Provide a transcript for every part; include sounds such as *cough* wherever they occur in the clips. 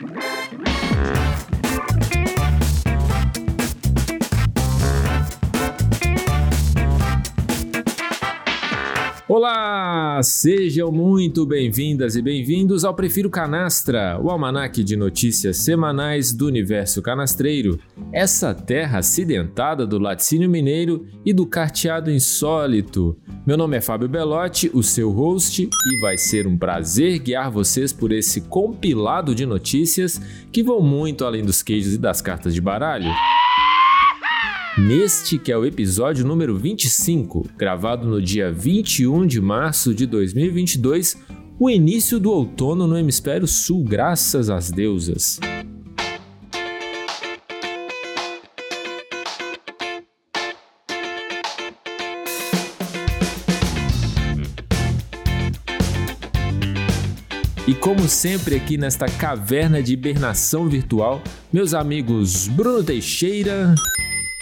Música Olá, sejam muito bem-vindas e bem-vindos ao Prefiro Canastra, o almanaque de notícias semanais do universo canastreiro, essa terra acidentada do laticínio mineiro e do carteado insólito. Meu nome é Fábio Belotti, o seu host, e vai ser um prazer guiar vocês por esse compilado de notícias que vão muito além dos queijos e das cartas de baralho. Neste que é o episódio número 25, gravado no dia 21 de março de 2022, o início do outono no hemisfério sul, graças às deusas. E como sempre aqui nesta caverna de hibernação virtual, meus amigos Bruno Teixeira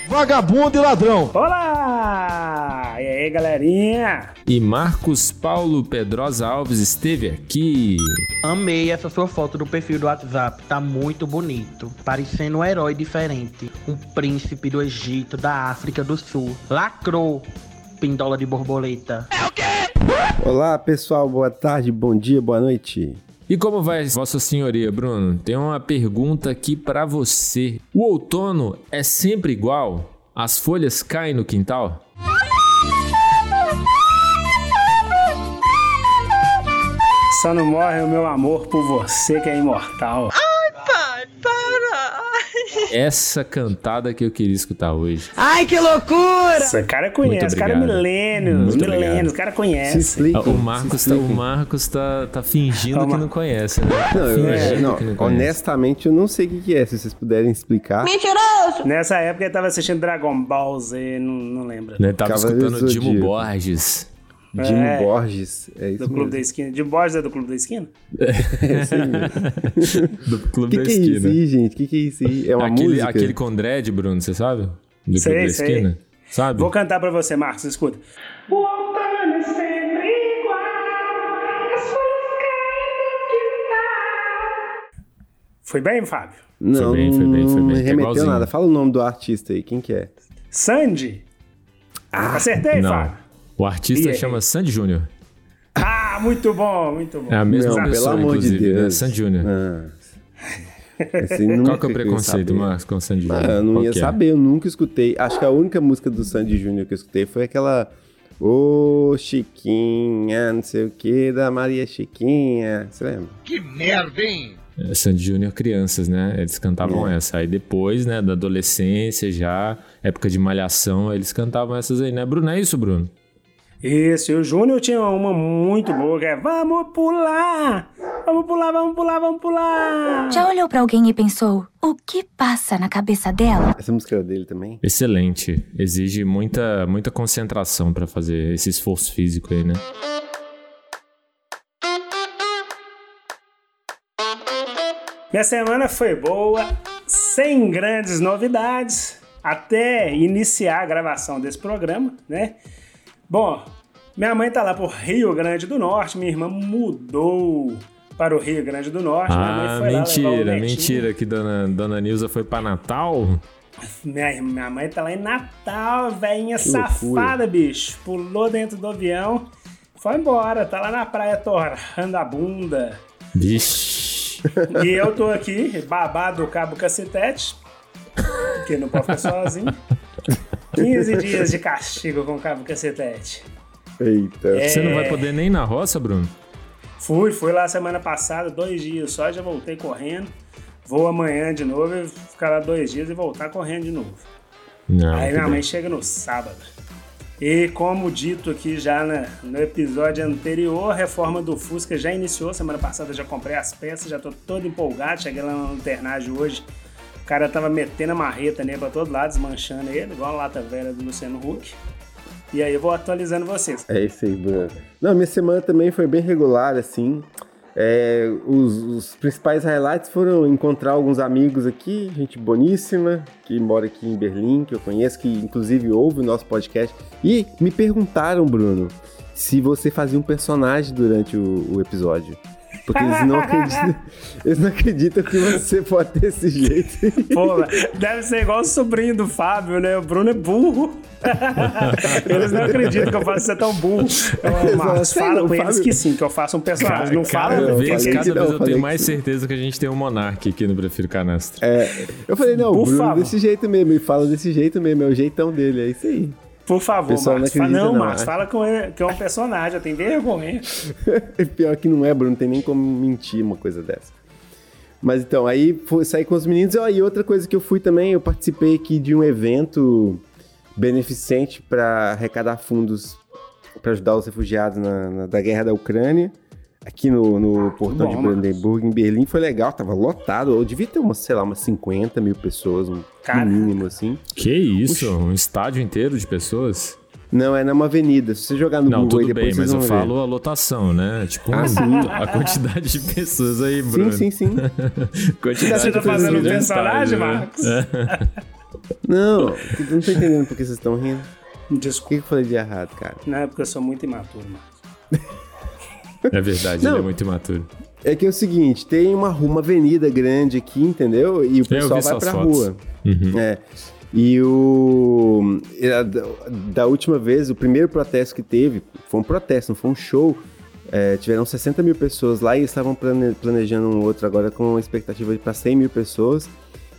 vagabundo e ladrão. Olá! E aí, galerinha? E Marcos Paulo Pedrosa Alves esteve aqui. Amei essa sua foto do perfil do WhatsApp, tá muito bonito. Parecendo um herói diferente. Um príncipe do Egito, da África do Sul. Lacrou, pindola de borboleta. É o quê? Olá, pessoal, boa tarde, bom dia, boa noite. E como vai, Vossa Senhoria, Bruno? Tem uma pergunta aqui para você. O outono é sempre igual? As folhas caem no quintal? Só não morre o meu amor por você que é imortal. Essa cantada que eu queria escutar hoje. Ai, que loucura! Esse cara conhece, o cara é milênios, milênios, o cara conhece. Explica, o Marcos, tá, o Marcos tá, tá fingindo Toma. que não conhece, né? Não, eu, é, não, não honestamente eu não sei o que, que é, se vocês puderem explicar. Mentiroso! Nessa época ele tava assistindo Dragon Ball Z, não, não lembro. Ele tava escutando Dimo Borges. Jim é, Borges, é isso Do Clube da Esquina. Jim Borges é do Clube da Esquina? É, sim *laughs* Do Clube que da que Esquina. Que é isso aí, gente? O que, que é isso aí? É uma aquele, música? Aquele com dread, Bruno, você sabe? Do sei, Clube da sei. Esquina? Sabe? Vou cantar pra você, Marcos, escuta. O outono é sempre igual, as folhas caem no quintal. Foi bem, Fábio? Não, foi bem, foi bem, foi bem. Não Tá remeteu nada. Fala o nome do artista aí, quem que é? Sandy? Acertei, Não. Fábio? O artista E chama Sandy Júnior. Ah, muito bom, muito bom. É a mesma Não, pessoa, pelo amor de inclusive, né? Deus. Sandy Júnior. Ah. Esse Qual que é o preconceito. Marcos, com Sandy Júnior? Ah, eu não Qual ia que é? saber, eu nunca escutei. Acho que a única música do Sandy Júnior que eu escutei foi aquela Ô Chiquinha, não sei o que, da Maria Chiquinha. Você lembra? É, Sandy Júnior crianças, né? Eles cantavam É. essa. Aí depois, né, da adolescência, já, época de malhação, eles cantavam essas aí, né? Bruno, é isso, Bruno? Isso, e o Júnior tinha uma muito boa, que é Vamos pular! Vamos pular, vamos pular, vamos pular! Já olhou pra alguém e pensou: o que passa na cabeça dela? Essa música era dele também? Excelente. Exige muita, muita concentração pra fazer esse esforço físico aí, né? Minha semana foi boa, sem grandes novidades, até iniciar a gravação desse programa, né? Bom, minha mãe tá lá por Rio Grande do Norte, minha irmã mudou para o Rio Grande do Norte. minha mãe Ah, mentira, mentira que dona, dona Nilza foi pra Natal? Minha, minha mãe tá lá em Natal, velhinha safada, bicho. Pulou dentro do avião, foi embora, tá lá na praia torrando a bunda. Vixe. E eu tô aqui, babado do cabo cacetete, porque não pode ficar sozinho. *laughs* 15 dias de castigo com o cabo cacetete. Eita. É. Você não vai poder nem ir na roça, Bruno? Fui, fui lá semana passada, dois dias só, já voltei correndo. Vou amanhã de novo, e ficar lá dois dias e voltar correndo de novo. Não. Aí minha mãe chega no sábado. E como dito aqui já na- no episódio anterior, a reforma do Fusca já iniciou. Semana passada já comprei as peças, já tô todo empolgado. Cheguei lá no internagem hoje. O cara tava metendo a marreta nele pra todo lado, desmanchando ele, igual a lata velha do Luciano Huck. E aí eu vou atualizando vocês. É isso aí, Bruno. Não, minha semana também foi bem regular, assim. É, os, os principais highlights foram encontrar alguns amigos aqui, gente boníssima, que mora aqui em Berlim, que eu conheço, que inclusive ouve o nosso podcast. E me perguntaram, Bruno, se você fazia um personagem durante o, o episódio. Porque eles não acreditam, *laughs* eles não acreditam que você pode ter esse jeito. Pô, deve ser igual o sobrinho do Fábio, né? O Bruno é burro. *laughs* eles não acreditam que eu faço ser tão burro. Marcos, fala com eles que sim, que eu faço um personagem. Não fala, cada não. vez, cada vez não. eu tenho mais certeza que a gente tem um Monark aqui no Prefiro Canastra. É, eu falei, não, o Por Bruno favor. desse jeito mesmo, ele fala desse jeito mesmo, é o jeitão dele, é isso aí. Por favor, pessoal não Marcos. Fala, não, não, Marcos, é. fala com ele, que é um personagem, tenho vergonha. *laughs* Pior que não é, Bruno, não tem nem como mentir uma coisa dessa. Mas então, aí fui sair com os meninos. Ó, E outra coisa que eu fui também, eu participei aqui de um evento beneficente para arrecadar fundos para ajudar os refugiados na, na- da guerra da Ucrânia. Aqui no, no portão Bom, de. Brandenburg, em Berlim, foi legal, tava lotado. Eu devia ter umas, sei lá, umas 50 mil pessoas, um, Caraca. mínimo, assim. Que isso? Um estádio inteiro de pessoas? Não, é numa avenida. Se você jogar no Não, Google aí tudo bem, depois mas vocês eu vão ver. falo a lotação, né? Tipo, Ah, sim. a quantidade de pessoas aí, Bruno. Sim, sim, sim. *laughs* Quantidade Você tá fazendo um personagem, né? Marcos? Não, eu não tô entendendo por que vocês estão rindo. O Desculpa. que eu falei de errado, cara? Não, é porque eu sou muito imaturo, Marcos. *laughs* É verdade, Não. ele é muito imaturo. É que é o seguinte, tem uma rua, uma avenida grande aqui, entendeu? E o vi pessoal vai pra fotos. rua. Uhum. É. E o. Da, última vez, o primeiro protesto que teve, foi um protesto, não foi um show. É, tiveram 60 mil pessoas lá e estavam plane- planejando um outro agora com uma expectativa de para 100 mil pessoas.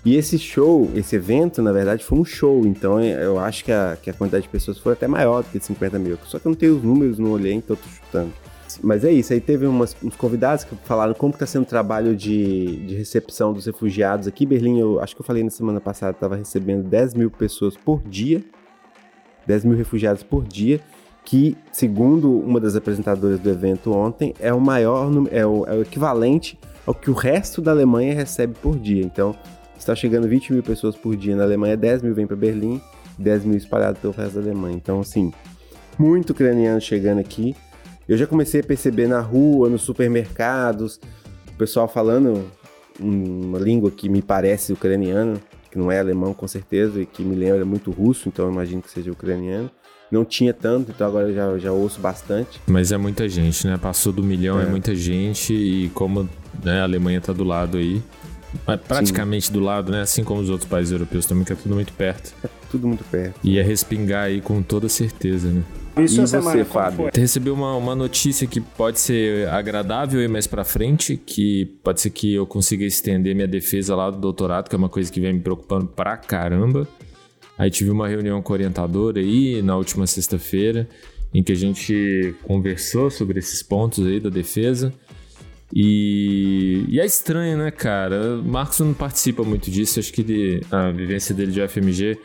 E esse show, esse evento, na verdade, foi um show. Então é, eu acho que a, que a quantidade de pessoas foi até maior do que de 50 mil. Só que eu não tenho os números, não olhei, então eu tô chutando. Mas é isso, aí teve umas- uns convidados que falaram como que tá sendo o trabalho de, de recepção dos refugiados aqui. Berlim, eu acho que eu falei na semana passada, estava recebendo 10 mil pessoas por dia. 10 mil refugiados por dia, que, segundo uma das apresentadoras do evento ontem, é o maior, é o, é o equivalente ao que o resto da Alemanha recebe por dia. Então, está chegando 20 mil pessoas por dia na Alemanha, 10 mil vêm para Berlim, 10 mil espalhados pelo resto da Alemanha. Então, assim, muito ucraniano chegando aqui. Eu já comecei a perceber na rua, nos supermercados, o pessoal falando uma língua que me parece ucraniano, que não é alemão com certeza, e que me lembra muito russo, então eu imagino que seja ucraniano. Não tinha tanto, então agora eu já, já ouço bastante. Mas é muita gente, né? Passou do milhão, é, É. muita gente e como né, a Alemanha tá do lado aí, mas praticamente do lado, né? Assim como os outros países europeus também, que é tudo muito perto. Tudo muito perto. E é respingar aí com toda certeza, né? Isso E semana, você, como Fábio? recebeu uma, uma notícia que pode ser agradável e mais pra frente, que pode ser que eu consiga estender minha defesa lá do doutorado, que é uma coisa que vem me preocupando pra caramba. Aí tive uma reunião com o orientador aí na última sexta-feira, em que a gente conversou sobre esses pontos aí da defesa. E, e é estranho, né, cara? O Marcos não participa muito disso, acho que ele- a vivência dele de UFMG,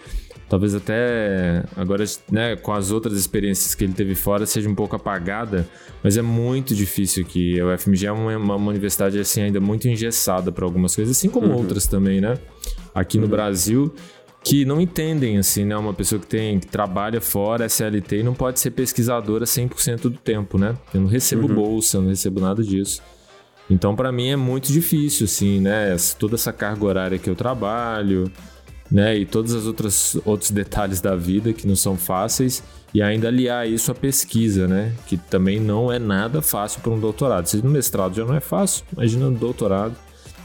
talvez até agora, né, com as outras experiências que ele teve fora, seja um pouco apagada, mas é muito difícil aqui. A UFMG é uma, uma- universidade, assim, ainda muito engessada para algumas coisas, assim como outras também, né? Aqui no Brasil, que não entendem, assim, né? Uma pessoa que tem, que trabalha fora, SLT, e não pode ser pesquisadora 100% do tempo, né? Eu não recebo bolsa, eu não recebo nada disso. Então, pra mim é muito difícil, assim, né? Toda essa carga horária que eu trabalho, né? E todos os outros, outros detalhes da vida que não são fáceis. E ainda aliar isso à pesquisa, né? Que também não é nada fácil para um doutorado. Se no mestrado já não é fácil, imagina no doutorado,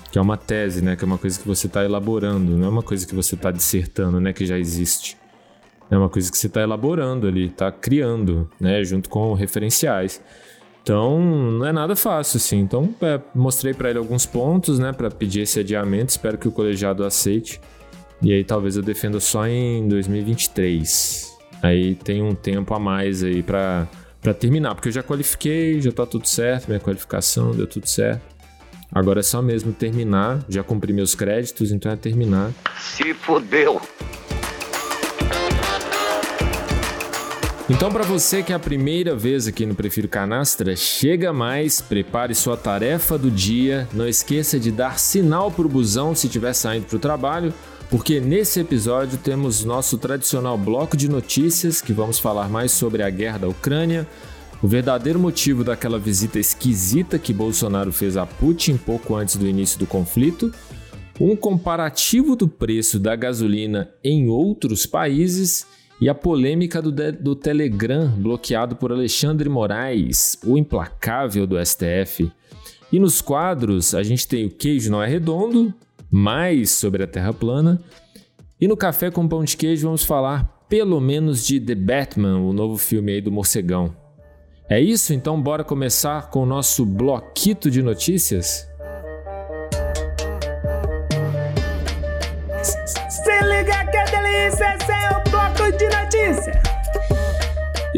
que é uma tese, né? Que é uma coisa que você está elaborando, não é uma coisa que você está dissertando, né? Que já existe. É uma coisa que você está elaborando ali, está criando, né? Junto com referenciais. Então, não é nada fácil, assim. Então, é, mostrei para ele alguns pontos, né, para pedir esse adiamento. Espero que o colegiado aceite. E aí, talvez eu defenda só em 2023. Aí tem um tempo a mais aí para para terminar, porque eu já qualifiquei, já tá tudo certo, minha qualificação deu tudo certo. Agora é só mesmo terminar, já cumpri meus créditos, então é terminar. Se fodeu. Então, para você que é a primeira vez aqui no Prefiro Canastra, chega mais, prepare sua tarefa do dia, não esqueça de dar sinal pro busão se estiver saindo para o trabalho, porque nesse episódio temos nosso tradicional bloco de notícias que vamos falar mais sobre a guerra da Ucrânia, o verdadeiro motivo daquela visita esquisita que Bolsonaro fez a Putin pouco antes do início do conflito, um comparativo do preço da gasolina em outros países e a polêmica do, do Telegram bloqueado por Alexandre Moraes, o implacável do STF. E nos quadros, a gente tem o queijo não é redondo, mais sobre a Terra plana. E no café com pão de queijo vamos falar pelo menos de The Batman, o novo filme aí do morcegão. É isso? Então bora começar com o nosso bloquito de notícias?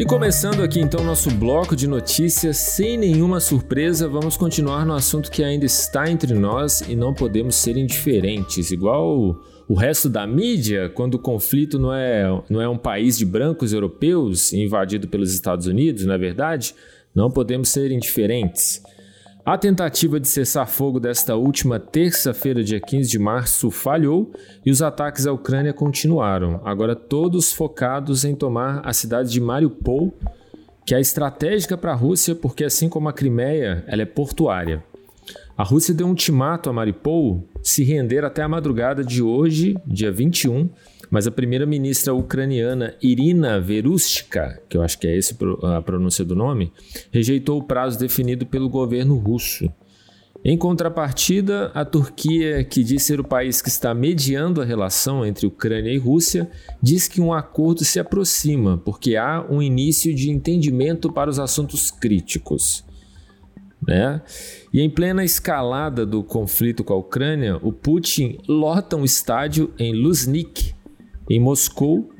E começando aqui então nosso bloco de notícias, sem nenhuma surpresa, vamos continuar no assunto que ainda está entre nós e não podemos ser indiferentes, igual o resto da mídia, quando o conflito não é, não é um país de brancos europeus invadido pelos Estados Unidos, não é verdade? Não podemos ser indiferentes. A tentativa de cessar fogo desta última terça-feira, dia 15 de março, falhou e os ataques à Ucrânia continuaram, agora todos focados em tomar a cidade de Mariupol, que é estratégica para a Rússia porque, assim como a Crimeia, ela é portuária. A Rússia deu um ultimato a Mariupol se render até a madrugada de hoje, dia 21, mas a primeira-ministra ucraniana Irina Verushka, que eu acho que é essa a pronúncia do nome, rejeitou o prazo definido pelo governo russo. Em contrapartida, a Turquia, que diz ser o país que está mediando a relação entre Ucrânia e Rússia, diz que um acordo se aproxima, porque há um início de entendimento para os assuntos críticos. Né? E em plena escalada do conflito com a Ucrânia, o Putin lota um estádio em Luznik, em Moscou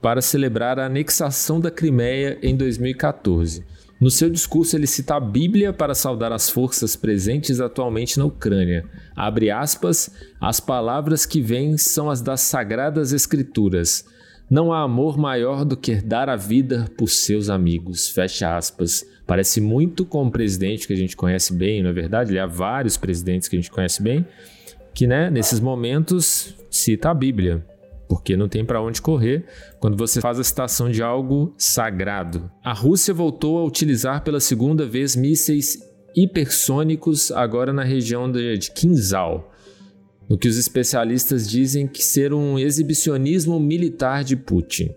para celebrar a anexação da Crimeia em 2014. No seu discurso, ele cita a Bíblia para saudar as forças presentes atualmente na Ucrânia. Abre aspas, as palavras que vêm são as das sagradas escrituras. Não há amor maior do que dar a vida por seus amigos. Fecha aspas. Parece muito com um presidente que a gente conhece bem, não é verdade? Ele há vários presidentes que a gente conhece bem, que né, nesses momentos cita a Bíblia porque não tem para onde correr quando você faz a citação de algo sagrado. A Rússia voltou a utilizar pela segunda vez mísseis hipersônicos agora na região de Kinzhal, no que os especialistas dizem que ser um exibicionismo militar de Putin.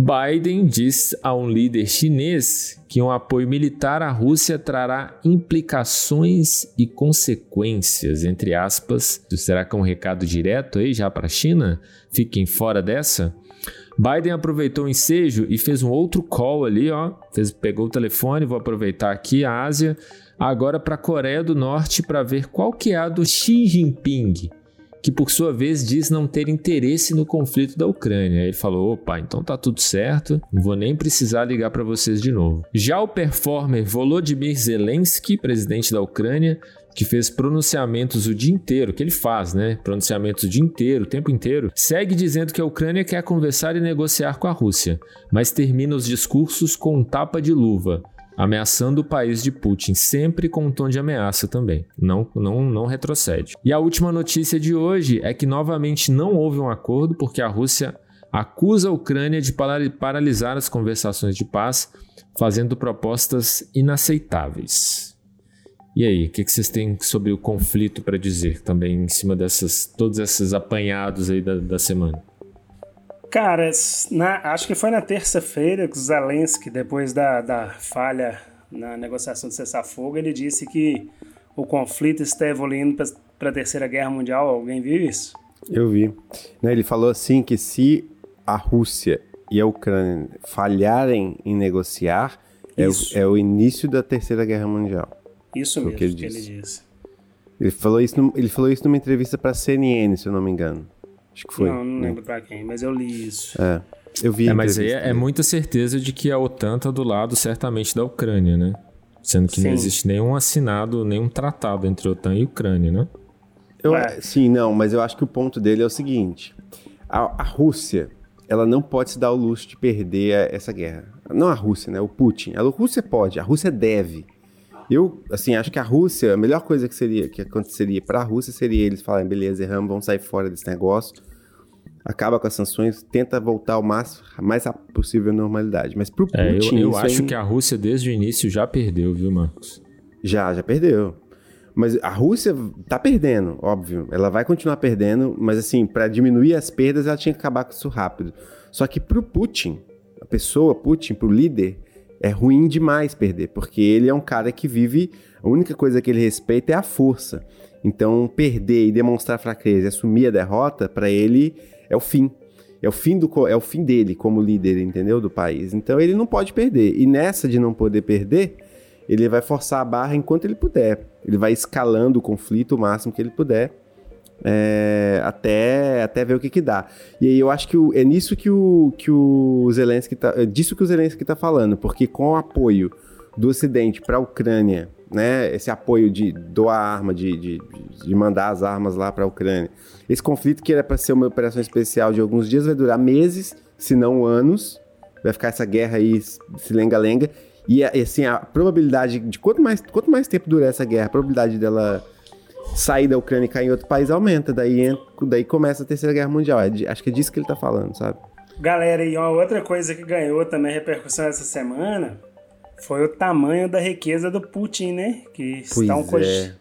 Biden diz a um líder chinês que um apoio militar à Rússia trará implicações e consequências, entre aspas. Será que é um recado direto aí já para a China? Fiquem fora dessa. Biden aproveitou o ensejo e fez um outro call ali, ó. Fez, pegou o telefone, vou aproveitar aqui a Ásia, agora para a Coreia do Norte para ver qual que é a do Xi Jinping que por sua vez diz não ter interesse no conflito da Ucrânia. Ele falou: opa, então tá tudo certo, não vou nem precisar ligar para vocês de novo. Já o performer Volodymyr Zelensky, presidente da Ucrânia, que fez pronunciamentos o dia inteiro, que ele faz, né? Pronunciamentos o dia inteiro, o tempo inteiro, segue dizendo que a Ucrânia quer conversar e negociar com a Rússia, mas termina os discursos com um tapa de luva ameaçando o país de Putin, sempre com um tom de ameaça também, não, não, não retrocede. E a última notícia de hoje é que novamente não houve um acordo porque a Rússia acusa a Ucrânia de paralisar as conversações de paz, fazendo propostas inaceitáveis. E aí, o que, que, vocês têm sobre o conflito para dizer também em cima dessas todos esses apanhados aí da, da semana? Cara, na, acho que foi na terça-feira que o Zelensky, depois da, da falha na negociação de cessar-fogo, ele disse que o conflito está evoluindo para a Terceira Guerra Mundial. Alguém viu isso? Eu vi. Né, ele falou assim que se a Rússia e a Ucrânia falharem em negociar, é o, é o, início da Terceira Guerra Mundial. Isso mesmo que ele, que ele disse. Ele falou isso, ele falou isso numa entrevista para a CNN, se eu não me engano. Acho que foi. Não, não lembro pra quem, mas eu li isso. É. Eu vi. É, mas aí é, é, muita certeza de que a OTAN tá do lado, certamente, da Ucrânia, né? Sendo que sim. não existe nenhum assinado, nenhum tratado entre OTAN e Ucrânia, né? Eu, é. Sim, não, mas eu acho que o ponto dele é o seguinte: a, a Rússia, ela não pode se dar o luxo de perder essa guerra. Não a Rússia, né? O Putin. A Rússia pode, a Rússia deve. Eu, assim, acho que a Rússia, a melhor coisa que seria que aconteceria para a Rússia seria eles falarem, beleza, erramos, vamos sair fora desse negócio acaba com as sanções, tenta voltar ao máximo, mais possível à normalidade. Mas pro é, Putin. Eu, eu acho aí... que a Rússia, desde o início, já perdeu, viu, Marcos? Já, já perdeu. Mas a Rússia tá perdendo, óbvio. Ela vai continuar perdendo, mas assim, para diminuir as perdas, ela tinha que acabar com isso rápido. Só que pro Putin, a pessoa, Putin, pro líder, é ruim demais perder, porque ele é um cara que vive A única coisa que ele respeita é a força. Então, perder e demonstrar fraqueza e assumir a derrota, para ele é o fim. É o fim, do, é o fim dele como líder, entendeu? Do país. Então, ele não pode perder. E nessa de não poder perder, ele vai forçar a barra enquanto ele puder. Ele vai escalando o conflito o máximo que ele puder. É, até, até ver o que que dá. E aí eu acho que o, é nisso que o, que o Zelensky tá, é disso que o Zelensky está falando, porque com o apoio do Ocidente para a Ucrânia né, esse apoio de doar arma, de, de, de mandar as armas lá para a Ucrânia. Esse conflito que era para ser uma operação especial de alguns dias vai durar meses, se não anos. Vai ficar essa guerra aí, se lenga-lenga. E assim, a probabilidade de quanto mais, quanto mais tempo durar essa guerra, a probabilidade dela sair da Ucrânia e cair em outro país aumenta. Daí, daí começa a Terceira Guerra Mundial. É, acho que é disso que ele tá falando, sabe? Galera, e uma outra coisa que ganhou também repercussão essa semana foi o tamanho da riqueza do Putin, né? Que pois estão é.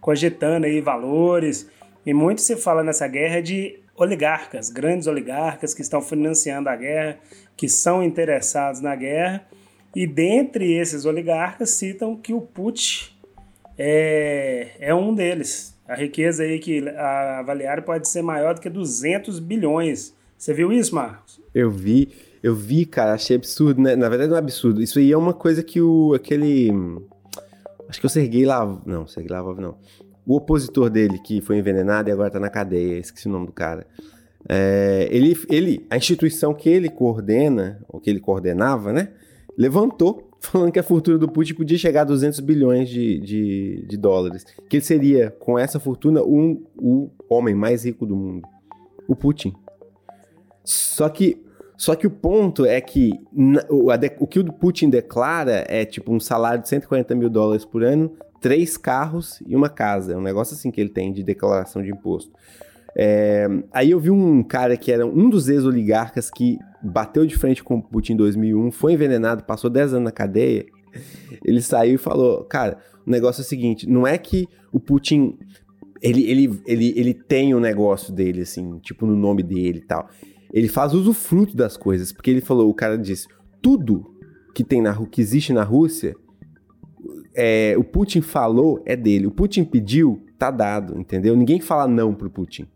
cogitando aí valores. E muito se fala nessa guerra de oligarcas, grandes oligarcas que estão financiando a guerra, que são interessados na guerra. E dentre esses oligarcas citam que o Putin é, é um deles. A riqueza aí que avaliaram pode ser maior do que 200 bilhões. Você viu isso, Marcos? Eu vi. Eu vi, cara, achei absurdo, né? Na verdade não é absurdo. Isso aí é uma coisa que o aquele acho que o Sergei Lav, não, Sergei Lavrov não. O opositor dele que foi envenenado e agora tá na cadeia, esqueci o nome do cara. É, ele, ele, a instituição que ele coordena, ou que ele coordenava, né? Levantou *laughs* falando que a fortuna do Putin podia chegar a 200 bilhões de, de, de dólares. Que ele seria, com essa fortuna, um, o homem mais rico do mundo. O Putin. Só que só que o ponto é que o, o que o Putin declara é tipo um salário de 140 mil dólares por ano, três carros e uma casa. É um negócio assim que ele tem de declaração de imposto. É, aí eu vi um cara que era um dos ex-oligarcas que bateu de frente com o Putin em 2001, foi envenenado, passou 10 anos na cadeia. Ele saiu e falou: Cara, o negócio é o seguinte: não é que o Putin. Ele, ele, ele, ele tem o um negócio dele, assim, tipo no nome dele e tal ele faz usufruto das coisas, porque ele falou, o cara disse, tudo que tem na que existe na Rússia, é, o Putin falou é dele. O Putin pediu, tá dado, entendeu? Ninguém fala não pro Putin.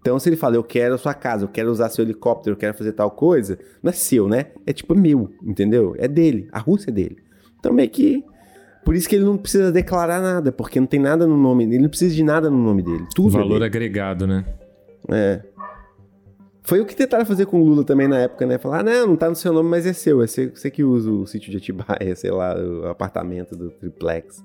Então, se ele fala, eu quero a sua casa, eu quero usar seu helicóptero, eu quero fazer tal coisa, não é seu, né? É tipo meu, entendeu? É dele. A Rússia é dele. Então, meio que. Por isso que ele não precisa declarar nada, porque não tem nada no nome dele, ele não precisa de nada no nome dele. Tudo Valor é dele. agregado, né? É. Foi o que tentaram fazer com o Lula também na época, né? Falar, ah, não, não tá no seu nome, mas é seu. É você, você que usa o sítio de Atibaia, *laughs* sei lá, o apartamento do triplex.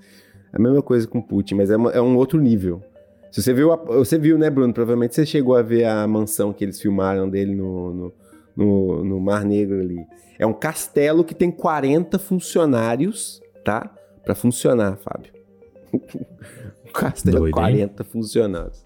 É a mesma coisa com o Putin, mas é, uma, é um outro nível. Se você viu, a, você viu, né, Bruno? Provavelmente você chegou a ver a mansão que eles filmaram dele no, no, no, no Mar Negro ali. É um castelo que tem 40 funcionários, tá? Para funcionar, Fábio. *laughs* um castelo, Doido, 40 hein? funcionários.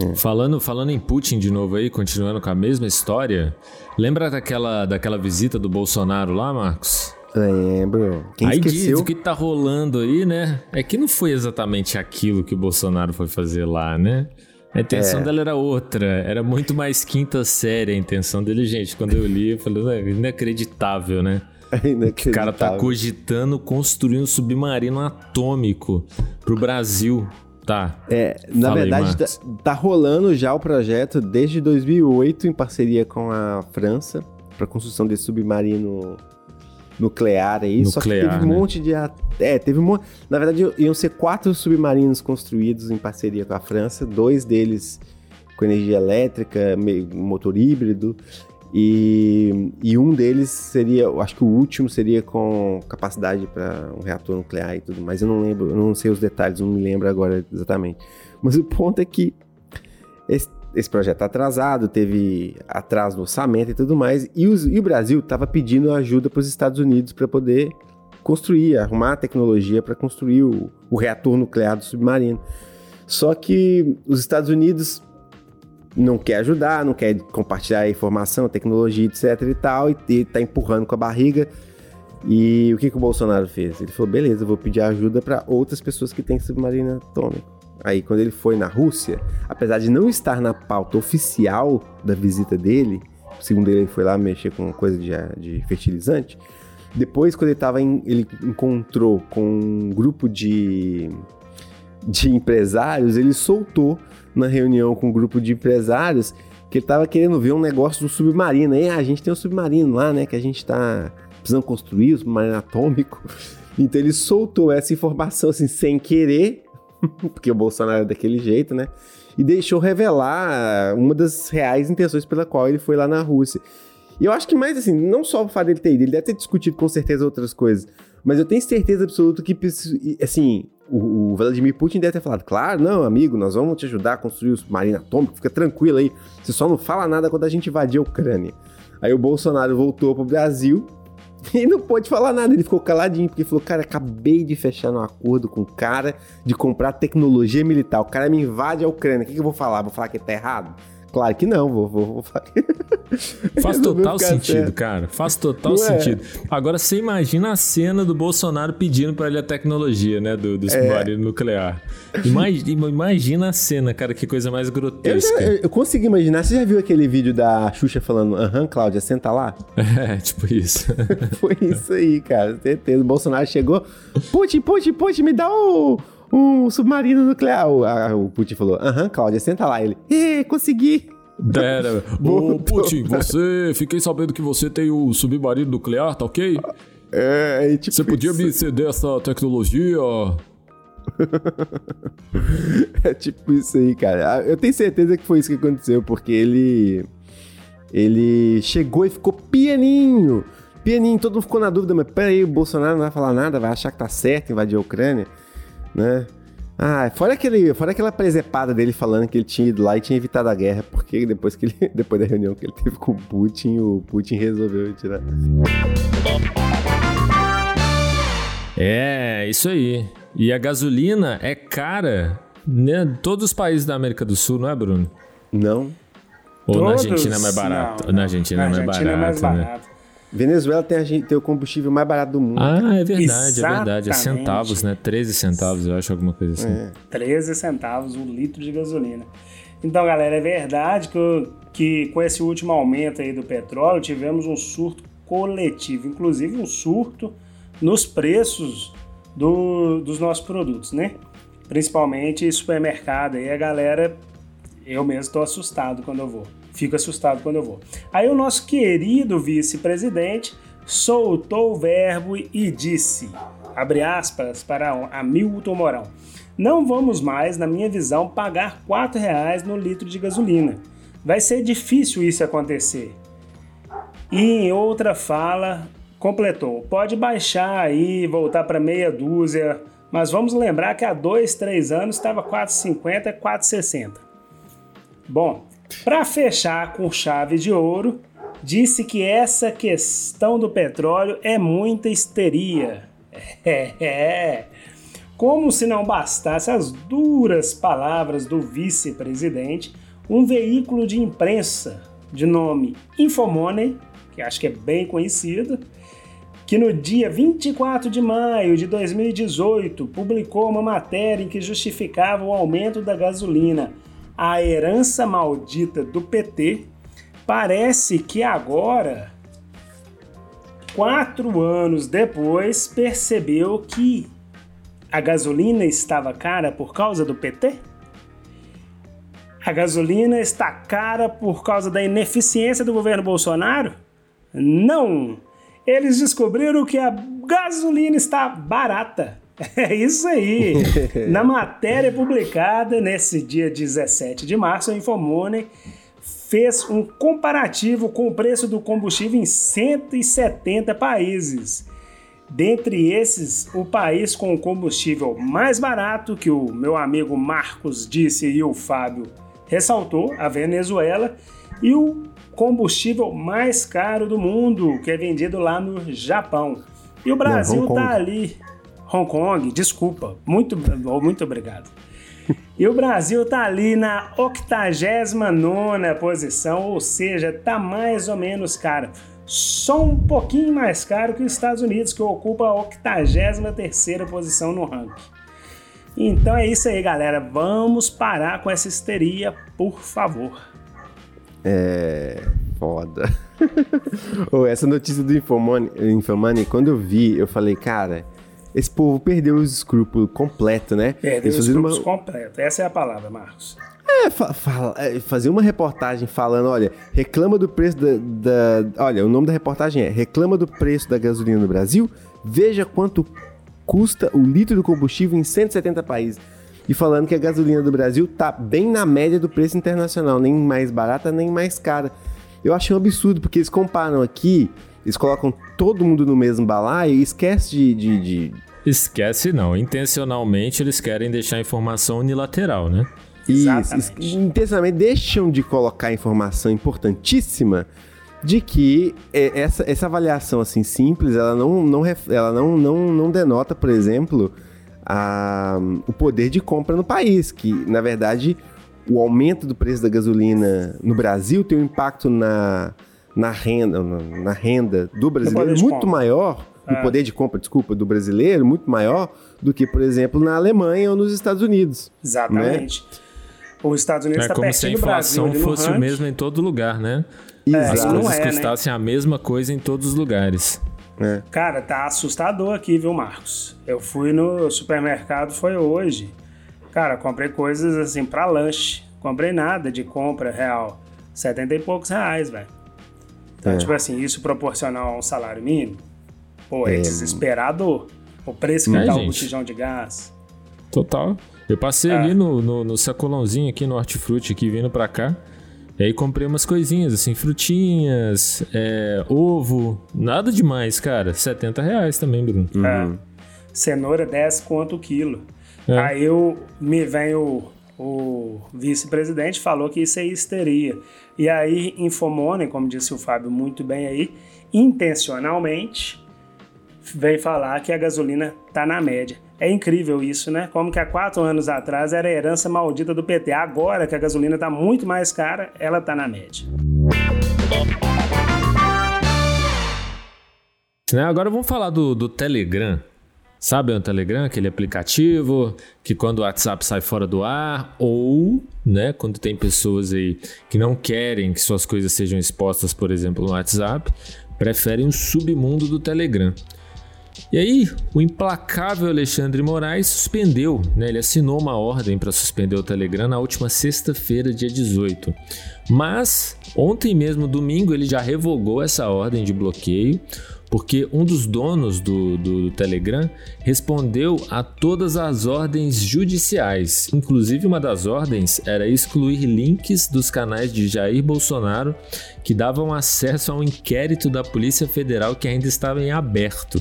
É. Falando, falando em Putin de novo aí, continuando com a mesma história, lembra daquela, daquela visita do Bolsonaro lá, Marcos? Lembro. Quem aí esqueceu? diz o que tá rolando aí, né? É que não foi exatamente aquilo que o Bolsonaro foi fazer lá, né? A intenção é. dela era outra, era muito mais quinta série a intenção dele, gente. Quando eu li, eu falei, é inacreditável, né? É *laughs* inacreditável. O cara tá cogitando construir um submarino atômico pro Brasil. Tá. É, na Fala verdade, aí, tá, tá, rolando já o projeto desde 2008 em parceria com a França para construção desse submarino nuclear aí. Nuclear, só que teve um né? monte de. É, teve um monte. Na verdade, iam ser quatro submarinos construídos em parceria com a França, dois deles com energia elétrica, motor híbrido, e, e um deles seria, acho que o último seria com capacidade para um reator nuclear e tudo mais. Eu não lembro, eu não sei os detalhes, não me lembro agora exatamente. Mas o ponto é que esse, esse projeto tá atrasado, teve atraso no orçamento e tudo mais, e, os, e o Brasil estava pedindo ajuda para os Estados Unidos para poder construir, arrumar a tecnologia para construir o, o reator nuclear do submarino. Só que os Estados Unidos não quer ajudar, não quer compartilhar informação, tecnologia, etc e tal, e, e tá empurrando com a barriga. E o que, que o Bolsonaro fez? Ele falou: beleza, eu vou pedir ajuda para outras pessoas que têm submarino atômico. Aí, quando ele foi na Rússia, apesar de não estar na pauta oficial da visita dele, segundo ele, ele foi lá mexer com coisa de, de fertilizante, Depois, quando ele tava em, ele encontrou com um grupo de, de empresários, ele soltou na reunião com um grupo de empresários que ele tava querendo ver um negócio do submarino. E ah, a gente tem um submarino lá, né? Que a gente tá precisando construir, o um submarino atômico. *laughs* Então ele soltou essa informação assim, sem querer, *laughs* porque o Bolsonaro é daquele jeito, né? E deixou revelar uma das reais intenções pela qual ele foi lá na Rússia. E eu acho que mais assim, não só o fato dele ter ido, ele deve ter discutido com certeza outras coisas, mas eu tenho certeza absoluta que, assim, o, Vladimir Putin deve ter falado, claro, não, amigo, nós vamos te ajudar a construir o submarino atômico, fica tranquilo aí, você só não fala nada quando a gente invadir a Ucrânia. Aí o Bolsonaro voltou pro Brasil *laughs* e não pôde falar nada, ele ficou caladinho, porque falou, cara, acabei de fechar um acordo com o cara de comprar tecnologia militar, o cara me invade a Ucrânia, o que, que eu vou falar? Vou falar que tá errado? Claro que não, vou, vou, vou falar. *laughs* Faz total sentido, certo. cara. Faz total não é? sentido. Agora você imagina a cena do Bolsonaro pedindo para ele a tecnologia, né? Do, do é. submarino é. nuclear. Imagina, imagina a cena, cara, que coisa mais grotesca. Eu, já, eu consegui imaginar. Você já viu aquele vídeo da Xuxa falando, aham, Cláudia, senta lá? *laughs* É, tipo isso. *laughs* Foi isso aí, cara. Certeza. O Bolsonaro chegou. Putin, Putin, Putin, me dá o um submarino nuclear. O, a, o Putin falou, aham, Cláudia, senta lá. Ele, ê, consegui. Dera. Ô, *laughs* Putin, você. Fiquei sabendo que você tem o submarino nuclear, tá ok? É, é tipo. Você podia isso. me ceder essa tecnologia? *laughs* é tipo isso aí, cara. Eu tenho certeza que foi isso que aconteceu, porque ele. Ele chegou e ficou pianinho. Pianinho, todo mundo ficou na dúvida, mas peraí, o Bolsonaro não vai falar nada, vai achar que tá certo invadir a Ucrânia, né? Ah, fora, aquele, fora aquela presepada dele falando que ele tinha ido lá e tinha evitado a guerra, porque depois, que ele, *laughs* depois da reunião que ele teve com o Putin, o Putin resolveu tirar. É, isso aí. E a gasolina é cara né? todos os países da América do Sul, não é, Bruno? Não. Ou Todos? na Argentina é mais barato? Não, não. Na Argentina, na é, Argentina é mais barato, é mais barato. Né? Venezuela tem, a, tem o combustível mais barato do mundo. Ah, é verdade, Exatamente. é verdade. É centavos, né? 13 centavos, eu acho, alguma coisa assim. É. 13 centavos um litro de gasolina. Então, galera, é verdade que, que com esse último aumento aí do petróleo, tivemos um surto coletivo, inclusive um surto nos preços do, dos nossos produtos, né? Principalmente supermercado. Aí a galera, eu mesmo estou assustado quando eu vou. Fico assustado quando eu vou. Aí o nosso querido vice-presidente soltou o verbo e disse, abre aspas para Hamilton Mourão, não vamos mais, na minha visão, pagar R$ reais no litro de gasolina. Vai ser difícil isso acontecer. E em outra fala, completou: pode baixar aí, voltar para meia dúzia, mas vamos lembrar que há dois, três anos estava 4,50, 4,60. Bom, para fechar com chave de ouro, disse que essa questão do petróleo é muita histeria. *laughs* É, é. Como se não bastasse as duras palavras do vice-presidente, um veículo de imprensa de nome Infomoney, que acho que é bem conhecido, que no dia 24 de maio de 2018 publicou uma matéria em que justificava o aumento da gasolina a herança maldita do PT, parece que agora, quatro anos depois, percebeu que a gasolina estava cara por causa do PT? A gasolina está cara por causa da ineficiência do governo Bolsonaro? Não! Eles descobriram que a gasolina está barata. É isso aí. *laughs* Na matéria publicada nesse dia 17 de março, a Infomoney fez um comparativo com o preço do combustível em 170 países. Dentre esses, o país com o combustível mais barato, que o meu amigo Marcos disse e o Fábio ressaltou, a Venezuela, e o combustível mais caro do mundo, que é vendido lá no Japão. E o Brasil está ali Hong Kong, desculpa, muito, muito obrigado. E o Brasil tá ali na 89 posição, ou seja, tá mais ou menos caro. Só um pouquinho mais caro que os Estados Unidos, que ocupa a 83 posição no ranking. Então é isso aí, galera. Vamos parar com essa histeria, por favor. É, foda. *laughs* oh, essa notícia do Infomani, Infomani, quando eu vi, eu falei, cara, esse povo perdeu os escrúpulos completo, né? Perdeu os escrúpulos uma... completo. Essa é a palavra, Marcos. É, fa fa é, fazer uma reportagem falando, olha, reclama do preço da, da, Olha, o nome da reportagem é Reclama do preço da gasolina no Brasil, veja quanto custa o litro do combustível em 170 países. E falando que a gasolina do Brasil tá bem na média do preço internacional, nem mais barata, nem mais cara. Eu achei um absurdo, porque eles comparam aqui, eles colocam todo mundo no mesmo balaio e esquece de, de, de... Esquece não, intencionalmente eles querem deixar a informação unilateral, né? Isso, intencionalmente deixam de colocar informação importantíssima de que é, essa, essa avaliação assim simples, ela não, não, ela não, não, não denota, por exemplo, a, o poder de compra no país, que na verdade o aumento do preço da gasolina no Brasil tem um impacto na, na renda, na, na renda do brasileiro muito maior, no é. poder de compra, desculpa, do brasileiro muito maior do que, por exemplo, na Alemanha ou nos Estados Unidos. Exatamente. Né? Os Estados Unidos está é tá como se a inflação fosse o mesmo em todo lugar, né? É, As coisas é, né? custassem né? a mesma coisa em todos os lugares. É. Cara, tá assustador aqui, viu, Marcos? Eu fui no supermercado, foi hoje. Cara, comprei coisas assim para lanche. Comprei nada de compra real. 70 e poucos reais, velho. Então, é. tipo assim, isso proporcional a um salário mínimo, pô, é, é. desesperador. O preço que é, tá gente. o botijão de gás. Total. Eu passei é. ali no, no, no, sacolãozinho aqui no Hortifruti, aqui vindo pra cá. E aí comprei umas coisinhas, assim, frutinhas, é, ovo, nada demais, cara. 70 reais também, Bruno. Uhum. É. Cenoura 10 quanto o quilo. É. Aí eu, me vem o, vice-presidente, falou que isso é histeria. E aí, Infomone, como disse o Fábio muito bem aí, intencionalmente vem falar que a gasolina tá na média. É incrível isso, né? Como que há quatro anos atrás era a herança maldita do PT. Agora que a gasolina está muito mais cara, ela está na média. Né, agora vamos falar do, do Telegram. Sabe o Telegram, aquele aplicativo que quando o WhatsApp sai fora do ar ou, né, quando tem pessoas aí que não querem que suas coisas sejam expostas, por exemplo, no WhatsApp, preferem o submundo do Telegram. E aí, o implacável Alexandre Moraes suspendeu, né? ele assinou uma ordem para suspender o Telegram na última sexta-feira, dia 18. Mas, ontem mesmo, domingo, ele já revogou essa ordem de bloqueio, porque um dos donos do, do, do, Telegram respondeu a todas as ordens judiciais. Inclusive, uma das ordens era excluir links dos canais de Jair Bolsonaro que davam acesso a um inquérito da Polícia Federal que ainda estava em aberto.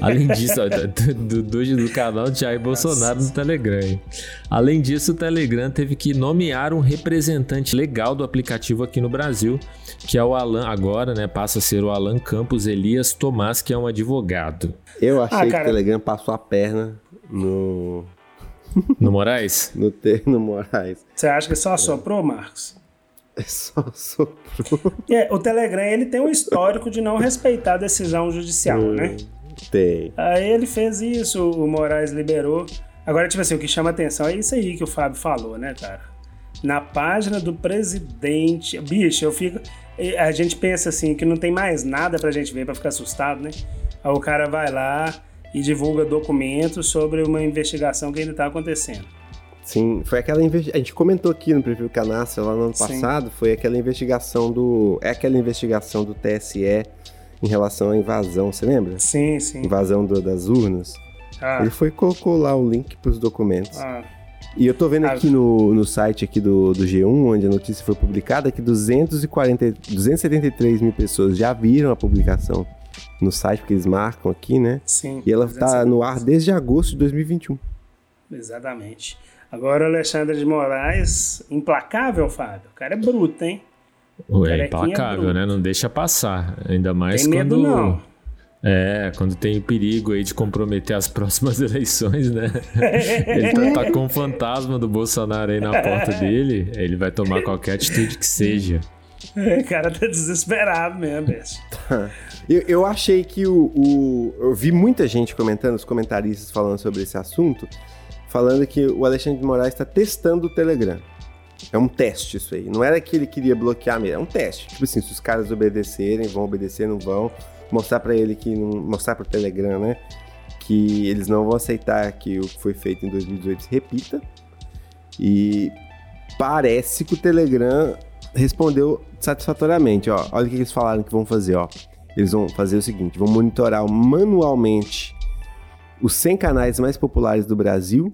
Além disso, ó, do, do, do, canal de Jair Bolsonaro Nossa. no Telegram. Além disso, o Telegram teve que nomear um representante legal do aplicativo aqui no Brasil, que é o Alan, agora, né? Passa a ser o Alan Campos Elias Tomás, que é um advogado. Eu achei ah, que o Telegram passou a perna no. No Moraes? no termo Moraes. Você acha que só soprou, Marcos? É só soprou. É, o Telegram ele tem um histórico de não respeitar a decisão judicial, hum. né? Tem. Aí ele fez isso, o Moraes liberou. Agora, tipo assim, o que chama atenção é isso aí que o Fábio falou, né, cara? Na página do presidente. Bicho, eu fico. A gente pensa assim que não tem mais nada pra gente ver pra ficar assustado, né? Aí o cara vai lá e divulga documentos sobre uma investigação que ainda tá acontecendo. Sim, foi aquela investigação. A gente comentou aqui no Prefiro Canastra lá no ano Sim. passado, foi aquela investigação do. É aquela investigação do TSE em relação à invasão, você lembra? Sim, sim. Invasão do, das urnas. Ah. Ele foi colocou lá o link para os documentos. Ah. E eu tô vendo ah. aqui no, no site aqui do, do G1, onde a notícia foi publicada, que 240, 273 mil pessoas já viram a publicação no site, porque eles marcam aqui, né? Sim. E ela está no ar desde agosto de 2021. Exatamente. Agora o Alexandre de Moraes, implacável, Fábio. O cara é bruto, hein? É implacável, né? Não deixa passar. Ainda mais tem quando. Medo, não. É, quando tem o perigo aí de comprometer as *laughs* próximas eleições, né? *laughs* ele tá, tá, com o fantasma do Bolsonaro aí na porta dele, ele vai tomar qualquer atitude que seja. *laughs* O cara tá desesperado mesmo, bicho. eu, eu achei que o, o. Eu vi muita gente comentando, os comentaristas falando sobre esse assunto, falando que o Alexandre de Moraes está testando o Telegram. É um teste isso aí. Não era que ele queria bloquear mesmo, é um teste. Tipo assim, se os caras obedecerem, vão obedecer, não vão. Mostrar para ele que. Mostrar pro Telegram, né? Que eles não vão aceitar que o que foi feito em 2018 se repita. E parece que o Telegram respondeu satisfatoriamente, ó. Olha o que eles falaram que vão fazer, ó. Eles vão fazer o seguinte, vão monitorar manualmente os 100 canais mais populares do Brasil,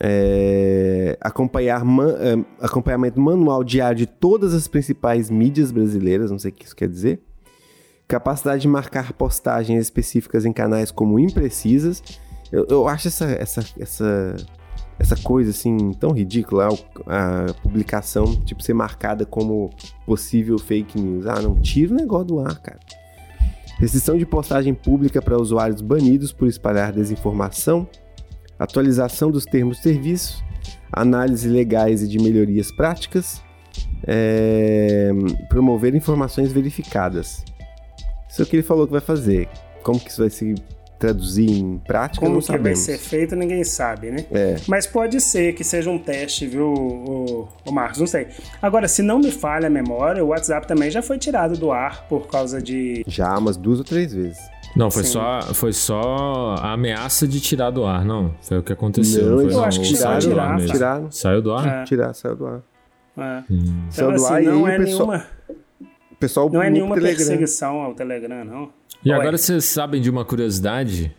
é, acompanhar man, é, acompanhamento manual diário de todas as principais mídias brasileiras, não sei o que isso quer dizer, capacidade de marcar postagens específicas em canais como imprecisas. Eu, eu acho essa, essa, essa essa coisa assim tão ridícula, a, a, publicação tipo ser marcada como possível fake news. Ah, não tira o negócio do ar, cara. Restrição de postagem pública para usuários banidos por espalhar desinformação, atualização dos termos de serviço, análise legais e de melhorias práticas, é, promover informações verificadas. Isso é o que ele falou que vai fazer. Como que isso vai se traduzir em prática, Como não que sabemos. vai ser feito, ninguém sabe, né? É. Mas pode ser que seja um teste, viu, o, o Marcos? Não sei. Agora, se não me falha a memória, o WhatsApp também já foi tirado do ar por causa de. Já umas duas ou três vezes. Não, foi Sim. só, foi só a ameaça de tirar do ar, não. Foi o que aconteceu. Não, Eu acho que Saiu tiraram, do ar mesmo. tiraram. Saiu do ar? É. Tirar, saiu do ar. É. Hum. Então, Saiu do ar assim, e não é o pessoal, nenhuma, o pessoal não é nenhuma Telegram. perseguição ao Telegram, não. E Qual é? agora vocês sabem de uma curiosidade?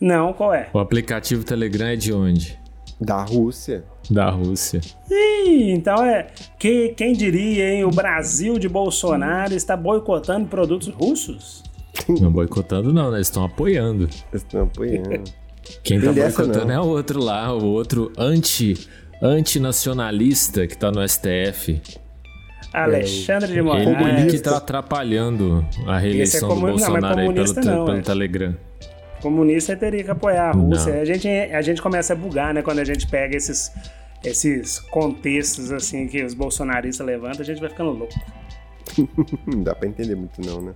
Não, qual é? O aplicativo Telegram é de onde? Da Rússia. Da Rússia. Ih, então é. Que, quem diria, hein? O Brasil de Bolsonaro está boicotando produtos russos? Não boicotando, não, né? Eles estão apoiando. Eles estão apoiando. Quem tá Tem dessa, boicotando não. é o outro lá, o outro anti, antinacionalista que tá no STF. Alexandre de Ele Moraes. que tá atrapalhando a reeleição do comu- não, mas Bolsonaro aí pelo, comunista não, pelo é. Telegram. Comunista teria que apoiar a Rússia. Não. A gente, a gente começa a bugar, né? Quando a gente pega esses, esses contextos assim que os bolsonaristas levantam, a gente vai ficando louco. *laughs* Não dá pra entender muito, não, né?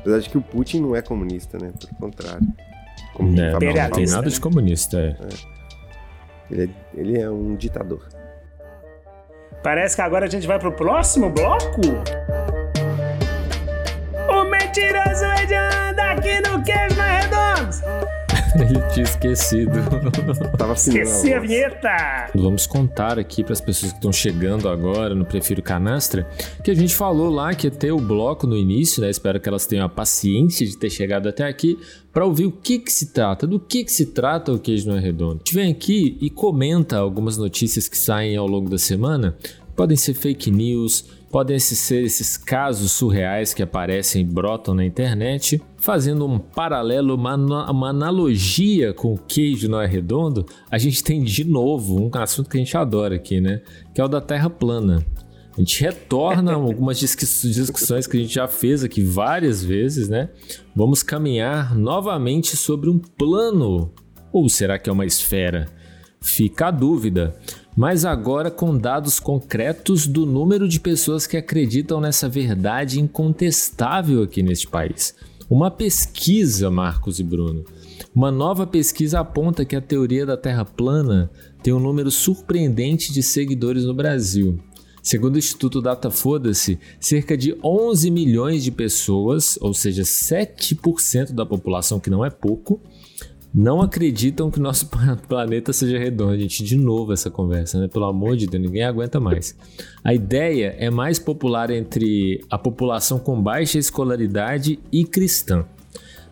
Apesar de que o Putin não é comunista, né? Pelo contrário. Como É, não, não tem nada né? de comunista, é. Ele é, ele é um ditador. Parece que agora a gente vai pro próximo bloco. O mentiroso Edian aqui no Queijo na Redonda. Ele tinha esquecido. *laughs* Tava afinando Esqueci a voz. vinheta. Vamos contar aqui para as pessoas que estão chegando agora no Prefiro Canastra que a gente falou lá que ia ter o bloco no início, né? Espero que elas tenham a paciência de ter chegado até aqui para ouvir o que que se trata, do que que se trata o queijo não é redondo. A gente vem aqui e comenta algumas notícias que saem ao longo da semana. Podem ser fake news, podem ser esses casos surreais que aparecem e brotam na internet, fazendo um paralelo, uma, uma analogia com o queijo não é redondo. A gente tem de novo um assunto que a gente adora aqui, né? Que é o da Terra plana. A gente retorna *laughs* algumas discuss- discussões que a gente já fez aqui várias vezes, né? Vamos caminhar novamente sobre um plano. Ou será que é uma esfera? Fica a dúvida. Mas agora com dados concretos do número de pessoas que acreditam nessa verdade incontestável aqui neste país. Uma pesquisa, Marcos e Bruno. Uma nova pesquisa aponta que a teoria da Terra plana tem um número surpreendente de seguidores no Brasil. Segundo o Instituto Datafoda-se, cerca de 11 milhões de pessoas, ou seja, 7% da população, que não é pouco, não acreditam que o nosso *laughs* planeta seja redondo. Gente, de novo essa conversa, né? Pelo amor de Deus, ninguém aguenta mais. A ideia é mais popular entre a população com baixa escolaridade e cristã.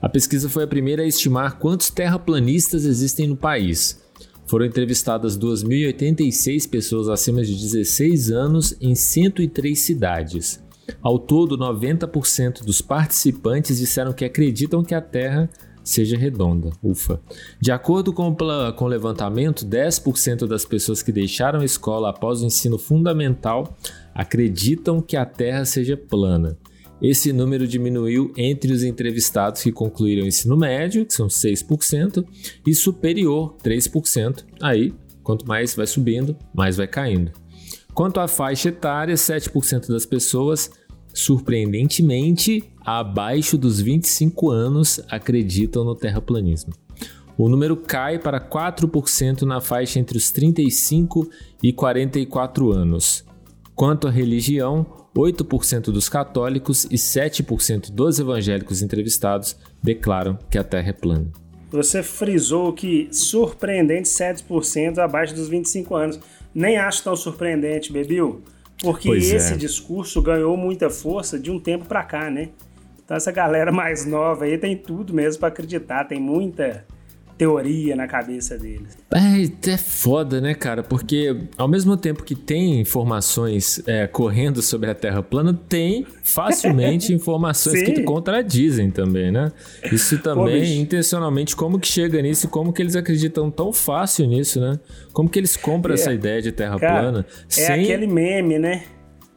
A pesquisa foi a primeira a estimar quantos terraplanistas existem no país. Foram entrevistadas 2.086 pessoas acima de 16 anos em 103 cidades. Ao todo, 90% dos participantes disseram que acreditam que a Terra seja redonda. Ufa. De acordo com o, pla- com levantamento, 10% das pessoas que deixaram a escola após o ensino fundamental acreditam que a Terra seja plana. Esse número diminuiu entre os entrevistados que concluíram o ensino médio, que são 6%, e superior, 3%. Aí, quanto mais vai subindo, mais vai caindo. Quanto à faixa etária, 7% das pessoas, surpreendentemente, abaixo dos 25 anos, acreditam no terraplanismo. o número cai para 4% na faixa entre os 35 e 44 anos. Quanto à religião, 8% dos católicos e 7% dos evangélicos entrevistados declaram que a Terra é plana. Você frisou que surpreendente 7% abaixo dos 25 anos. Nem acho tão surpreendente, Bebil, porque pois esse é. discurso ganhou muita força de um tempo para cá, né? Então essa galera *laughs* mais nova aí tem tudo mesmo para acreditar, tem muita teoria na cabeça deles. É, é foda, né, cara? Porque ao mesmo tempo que tem informações é, correndo sobre a Terra plana, tem facilmente *laughs* informações que contradizem também, né? Isso também, Pô, intencionalmente, como que chega nisso e como que eles acreditam tão fácil nisso, né? Como que eles compram é. essa ideia de Terra cara, plana? É sem... aquele meme, né?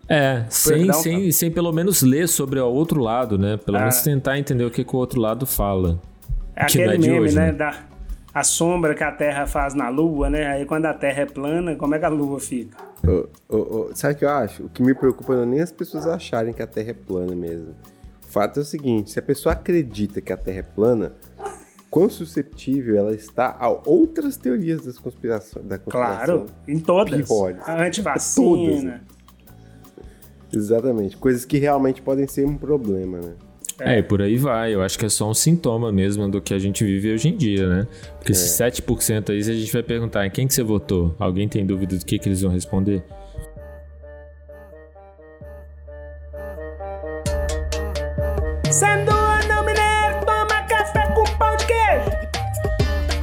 É, sem, sem, sem pelo menos ler sobre o outro lado, né? Pelo ah. menos tentar entender o que, que o outro lado fala. É aquele é meme, hoje, né? né? Da, a sombra que a Terra faz na Lua, né? Aí quando a Terra é plana, como é que a Lua fica? Oh, oh, oh, sabe o que eu acho? O que me preocupa não é nem as pessoas acharem que a Terra é plana mesmo. O fato é o seguinte: se a pessoa acredita que a Terra é plana, quão susceptível ela está a outras teorias das conspirações, da conspiração? Claro, em todas. Piores. A antivacina. Todas, né? Exatamente. Coisas que realmente podem ser um problema, né? É. é, e por aí vai. Eu acho que é só um sintoma mesmo do que a gente vive hoje em dia, né? Porque é. esses 7% aí, a gente vai perguntar em quem que você votou, alguém tem dúvida do que, que eles vão responder? Sendo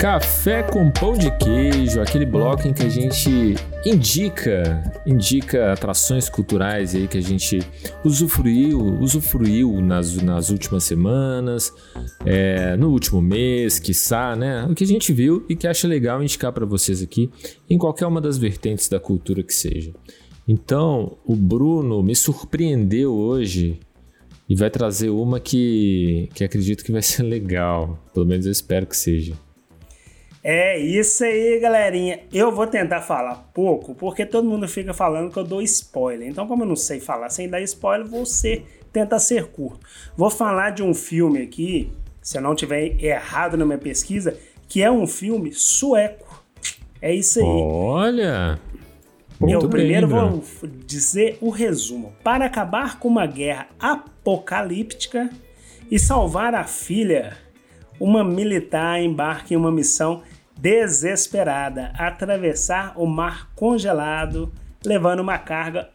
Café com pão de queijo, aquele bloco em que a gente indica, indica atrações culturais aí que a gente usufruiu, usufruiu nas, nas últimas semanas, é, no último mês, quiçá, né? O que a gente viu e que acha legal indicar para vocês aqui em qualquer uma das vertentes da cultura que seja. Então, o Bruno me surpreendeu hoje e vai trazer uma que, que acredito que vai ser legal. Pelo menos eu espero que seja. É isso aí, galerinha. Eu vou tentar falar pouco, porque todo mundo fica falando que eu dou spoiler. Então, como eu não sei falar sem dar spoiler, você tenta ser curto. Vou falar de um filme aqui, se eu não tiver errado na minha pesquisa, que é um filme sueco. É isso aí. Olha! Eu bem, primeiro vou dizer o resumo. Para acabar com uma guerra apocalíptica e salvar a filha, uma militar embarca em uma missão desesperada, atravessar o mar congelado, levando uma carga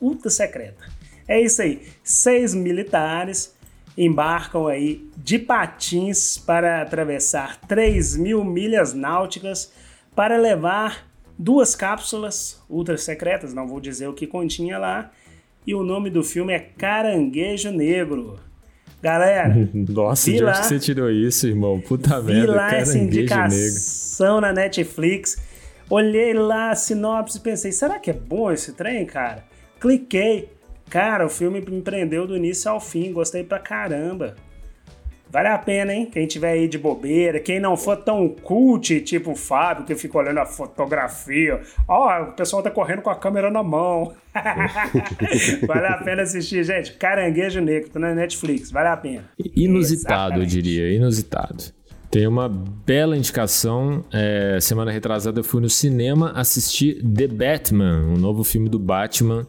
ultra secreta. É isso aí. Seis militares embarcam aí de patins para atravessar 3 mil milhas náuticas para levar duas cápsulas ultra secretas, não vou dizer o que continha lá, e o nome do filme é Caranguejo Negro. Galera, *laughs* nossa, de onde lá, você tirou isso, irmão? Puta vi merda, lá essa indicação negro. na Netflix. Olhei lá a sinopse e pensei, será que é bom esse trem, cara? Cliquei. Cara, o filme me prendeu do início ao fim, gostei pra caramba. Vale a pena, hein? Quem tiver aí de bobeira, quem não for tão cult, tipo o Fábio, que fica olhando a fotografia. Ó, oh, o pessoal tá correndo com a câmera na mão. *laughs* vale a pena assistir, gente. Caranguejo Negro, tá na Netflix, vale a pena. Inusitado, Exatamente. eu diria, inusitado. Tem uma bela indicação. É, semana retrasada eu fui no cinema assistir The Batman, um novo filme do Batman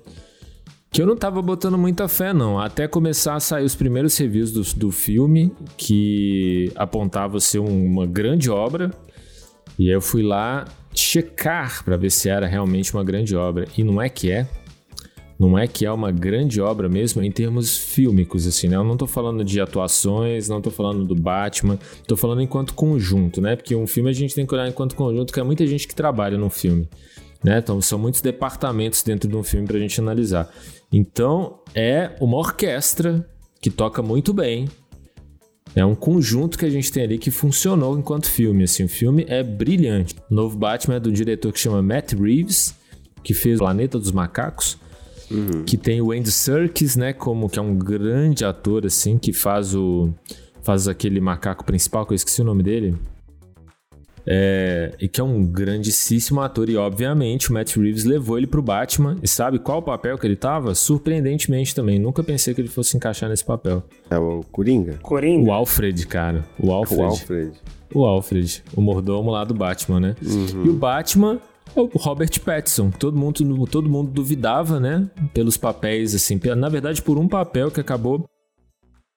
que eu não tava botando muita fé, não. Até começar a sair os primeiros reviews do, do filme, que apontava ser uma grande obra. E aí eu fui lá checar para ver se era realmente uma grande obra. E não é que é. Não é que é uma grande obra mesmo em termos fílmicos, assim, né? Eu não tô falando de atuações, não tô falando do Batman, tô falando enquanto conjunto, né? Porque um filme a gente tem que olhar enquanto conjunto, que é muita gente que trabalha no filme. Né? Então são muitos departamentos dentro de um filme para a gente analisar. Então é uma orquestra que toca muito bem. É um conjunto que a gente tem ali que funcionou enquanto filme. Assim, o filme é brilhante. O novo Batman é do diretor que chama Matt Reeves, que fez Planeta dos Macacos. Uhum. Que tem o Andy Serkis, né? Como que é um grande ator, assim, que faz o. Faz aquele macaco principal, que eu esqueci o nome dele. É, e que é um grandíssimo ator, e obviamente o Matt Reeves levou ele pro Batman. E sabe qual papel que ele tava? Surpreendentemente também. Nunca pensei que ele fosse encaixar nesse papel. É o Coringa? Coringa. O Alfred, cara. O Alfred. O Alfred. O Alfred, o mordomo lá do Batman, né? Uhum. E o Batman é o Robert Pattinson. Todo mundo, todo mundo duvidava, né? Pelos papéis, assim. Na verdade, por um papel que acabou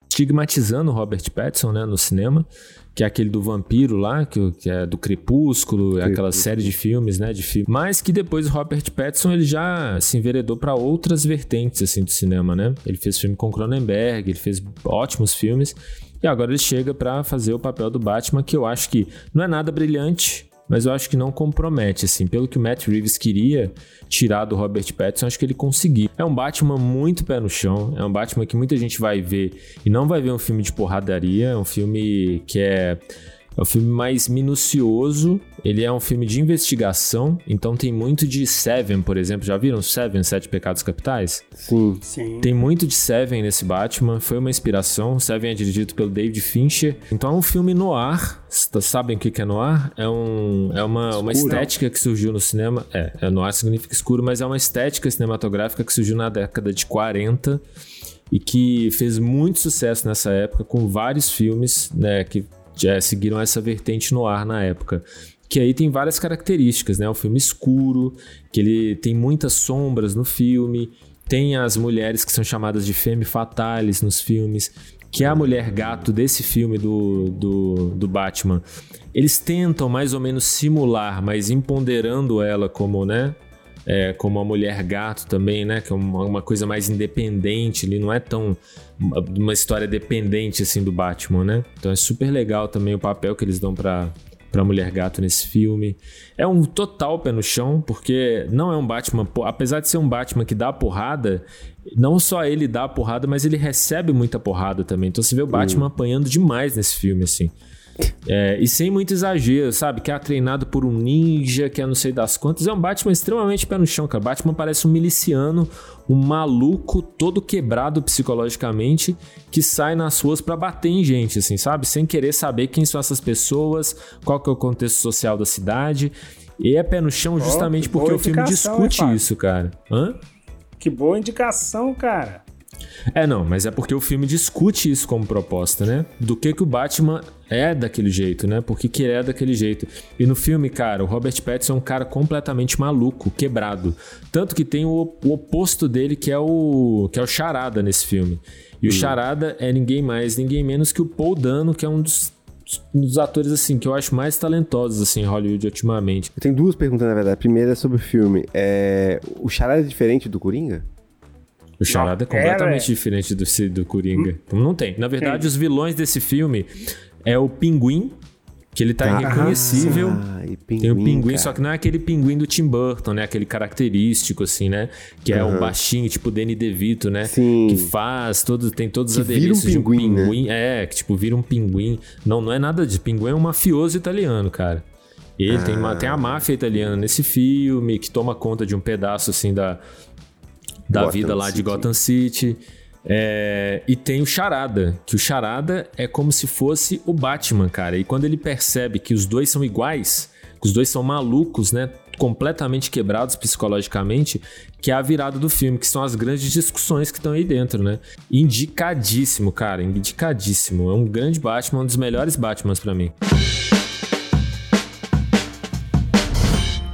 estigmatizando o Robert Pattinson, né, no cinema, que é aquele do vampiro lá, que, que é do Crepúsculo, é aquela série de filmes, né, de filme. Mas que depois o Robert Pattinson ele já se enveredou para outras vertentes assim do cinema, né? Ele fez filme com Cronenberg, ele fez ótimos filmes. E agora ele chega para fazer o papel do Batman, que eu acho que não é nada brilhante, mas eu acho que não compromete, assim. Pelo que o Matt Reeves queria tirar do Robert Pattinson, acho que ele conseguiu. É um Batman muito pé no chão, é um Batman que muita gente vai ver e não vai ver um filme de porradaria, é um filme que é é um filme mais minucioso, ele é um filme de investigação, então tem muito de Seven, por exemplo. Já viram Seven, Sete Pecados Capitais? Sim. Sim. Tem muito de Seven nesse Batman, foi uma inspiração. Seven é dirigido pelo David Fincher. Então é um filme noir. Sabem o que é noir? É, um, é uma, uma estética que surgiu no cinema. É, é, noir significa escuro, mas é uma estética cinematográfica que surgiu na década de 40 e que fez muito sucesso nessa época com vários filmes né, que já seguiram essa vertente no ar na época. Que aí tem várias características, né? O filme escuro, que ele tem muitas sombras no filme, tem as mulheres que são chamadas de femme fatales nos filmes, que é a mulher gato desse filme do, do, do Batman. Eles tentam mais ou menos simular, mas empoderando ela como, né? É, como a mulher gato também, né? Que é uma, uma, coisa mais independente, ele não é tão uma história dependente assim do Batman, né? Então é super legal também o papel que eles dão para para mulher gato nesse filme. É um total pé no chão, porque não é um Batman, apesar de ser um Batman que dá porrada, não só ele dá porrada, mas ele recebe muita porrada também. Então você vê o Batman apanhando demais nesse filme assim. É, e sem muito exagero, sabe? Que é treinado por um ninja, que é não sei das quantas. É um Batman extremamente pé no chão, cara. Batman parece um miliciano, um maluco todo quebrado psicologicamente, que sai nas ruas para bater em gente, assim, sabe? Sem querer saber quem são essas pessoas, qual que é o contexto social da cidade. E é pé no chão justamente oh, porque o filme discute isso, cara. Hã? Que boa indicação, cara. É, não, mas é porque o filme discute isso como proposta, né? Do que que o Batman é daquele jeito, né? Por que, que ele é daquele jeito. E no filme, cara, o Robert Pattinson é um cara completamente maluco, quebrado. Tanto que tem o, o oposto dele, que é o que é o Charada nesse filme. E o hum. Charada é ninguém mais, ninguém menos que o Paul Dano, que é um dos um dos atores, assim, que eu acho mais talentosos, assim, em Hollywood ultimamente. Eu tenho duas perguntas, na verdade. A primeira é sobre o filme. É... O Charada é diferente do Coringa? O Charada é completamente é, diferente do, do Coringa. Hum. Não tem. Na verdade, Sim. os vilões desse filme é o Pinguim, que ele tá ah, irreconhecível. Ah, pinguim, tem o pinguim, cara. só que não é aquele pinguim do Tim Burton, né? Aquele característico, assim, né? Que é uhum. um baixinho, tipo Danny DeVito, né? Sim. Que faz, todo, tem todos os adereços um pinguim, de um pinguim. Né? É, que tipo, vira um pinguim. Não, não é nada de pinguim, é um mafioso italiano, cara. Ele ah. tem, uma, tem a máfia italiana nesse filme, que toma conta de um pedaço, assim, da, da vida lá City. de Gotham City. É, e tem o Charada, que o Charada é como se fosse o Batman, cara. E quando ele percebe que os dois são iguais, que os dois são malucos, né? Completamente quebrados psicologicamente, que é a virada do filme, que são as grandes discussões que estão aí dentro, né? Indicadíssimo, cara, indicadíssimo. É um grande Batman, um dos melhores Batmans para mim.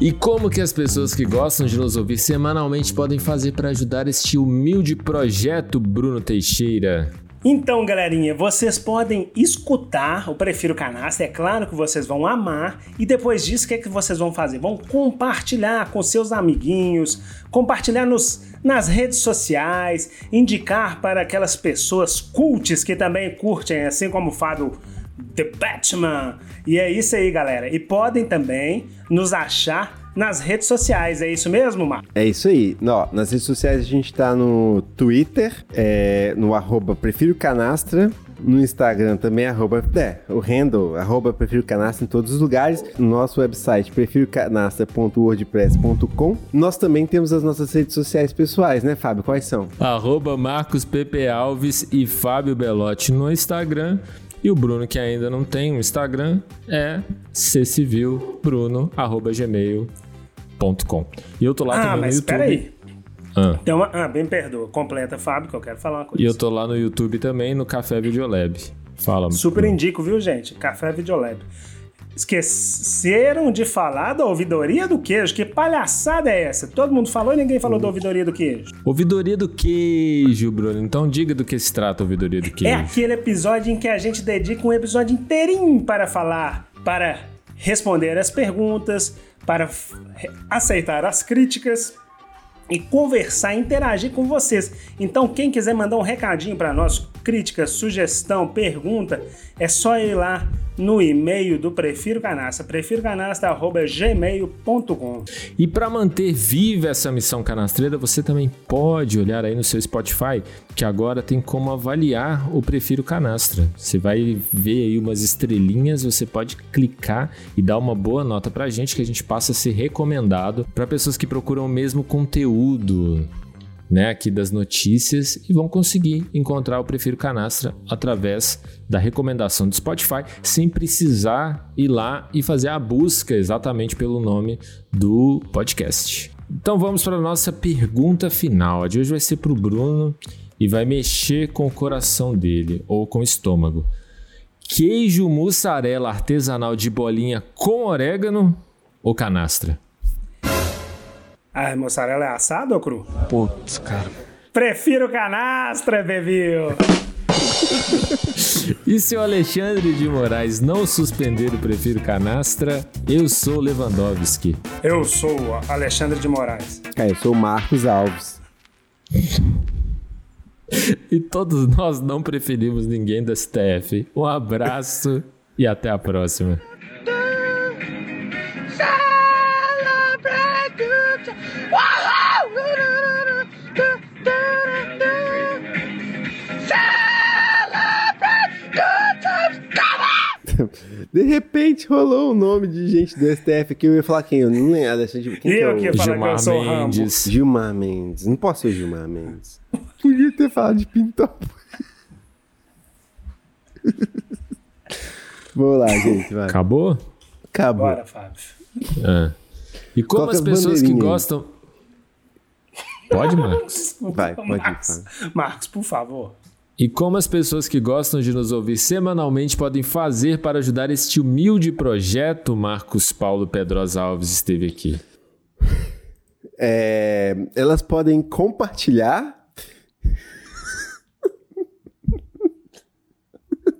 E como que as pessoas que gostam de nos ouvir semanalmente podem fazer para ajudar este humilde projeto, Bruno Teixeira? Então, galerinha, vocês podem escutar o Prefiro Canastra, é claro que vocês vão amar, e depois disso, o que, é que vocês vão fazer? Vão compartilhar com seus amiguinhos, compartilhar nos, nas redes sociais, indicar para aquelas pessoas cultes que também curtem, assim como o Fábio The Batman. E é isso aí, galera. E podem também nos achar nas redes sociais, é isso mesmo, Marco? É isso aí. No, nas redes sociais a gente tá no Twitter, é, no arroba Prefiro Canastra, no Instagram também, arroba, é, o handle, arroba Prefiro Canastra em todos os lugares. No nosso website, prefirocanastra.wordpress.com. Nós também temos as nossas redes sociais pessoais, né, Fábio? Quais são? Arroba Marcos Pepe Alves e Fábio Belotti no Instagram E o Bruno, que ainda não tem um Instagram, é ccivilbruno.gmail.com. E eu tô lá ah, também mas no YouTube. peraí. Ah. Então, ah, bem perdoa. Completa, Fábio, que eu quero falar uma coisa. E eu tô lá no YouTube também, no Café Videolab. Fala. Super Bruno. indico, viu, gente? Café Videolab. Esqueceram de falar da ouvidoria do queijo. Que palhaçada é essa? Todo mundo falou e ninguém falou da ouvidoria do queijo. Ouvidoria do queijo, Bruno. Então diga do que se trata a ouvidoria do É queijo. aquele episódio em que a gente dedica um episódio inteirinho para falar, para responder as perguntas, para aceitar as críticas e conversar, interagir com vocês. Então, quem quiser mandar um recadinho para nós, crítica, sugestão, pergunta, é só ir lá no e-mail do Prefiro Canastra, prefirocanastra.gmail.com. E para manter viva essa missão canastreira, você também pode olhar aí no seu Spotify, que agora tem como avaliar o Prefiro Canastra. Você vai ver aí umas estrelinhas, você pode clicar e dar uma boa nota pra gente, que a gente passa a ser recomendado para pessoas que procuram o mesmo conteúdo. Né, aqui das notícias e vão conseguir encontrar o Prefiro Canastra através da recomendação do Spotify, sem precisar ir lá e fazer a busca exatamente pelo nome do podcast. Então vamos para a nossa pergunta final. A de hoje vai ser para o Bruno e vai mexer com o coração dele ou com o estômago. Queijo mussarela artesanal de bolinha com orégano ou canastra? Ah, moçarela é assado ou cru? Putz, cara. Prefiro canastra, bebê! E se o Alexandre de Moraes não suspender o Prefiro Canastra, eu sou Lewandowski. Eu sou Alexandre de Moraes. Cara, eu sou o Marcos Alves. *laughs* E todos nós não preferimos ninguém da STF. Um abraço e até a próxima. *laughs* De repente rolou o nome de gente do STF que eu ia falar quem? Eu não lembro. Alexandre, quem E que é eu o... que ia falar que eu Gilmar sou o Rambo. Mendes. Gilmar Mendes. Não posso ser o Gilmar Mendes. Podia ter falado de Pintão. Vamos lá, gente. Vai. Acabou? Acabou. Bora, Fábio. É. E como Coloca as as pessoas que gostam. Pode, Marcos? Vai, pode ir, Marcos, Marcos, por favor. E como as pessoas que gostam de nos ouvir semanalmente podem fazer para ajudar este humilde projeto, Marcos Paulo Pedrosa Alves esteve aqui. É, elas podem compartilhar. *laughs*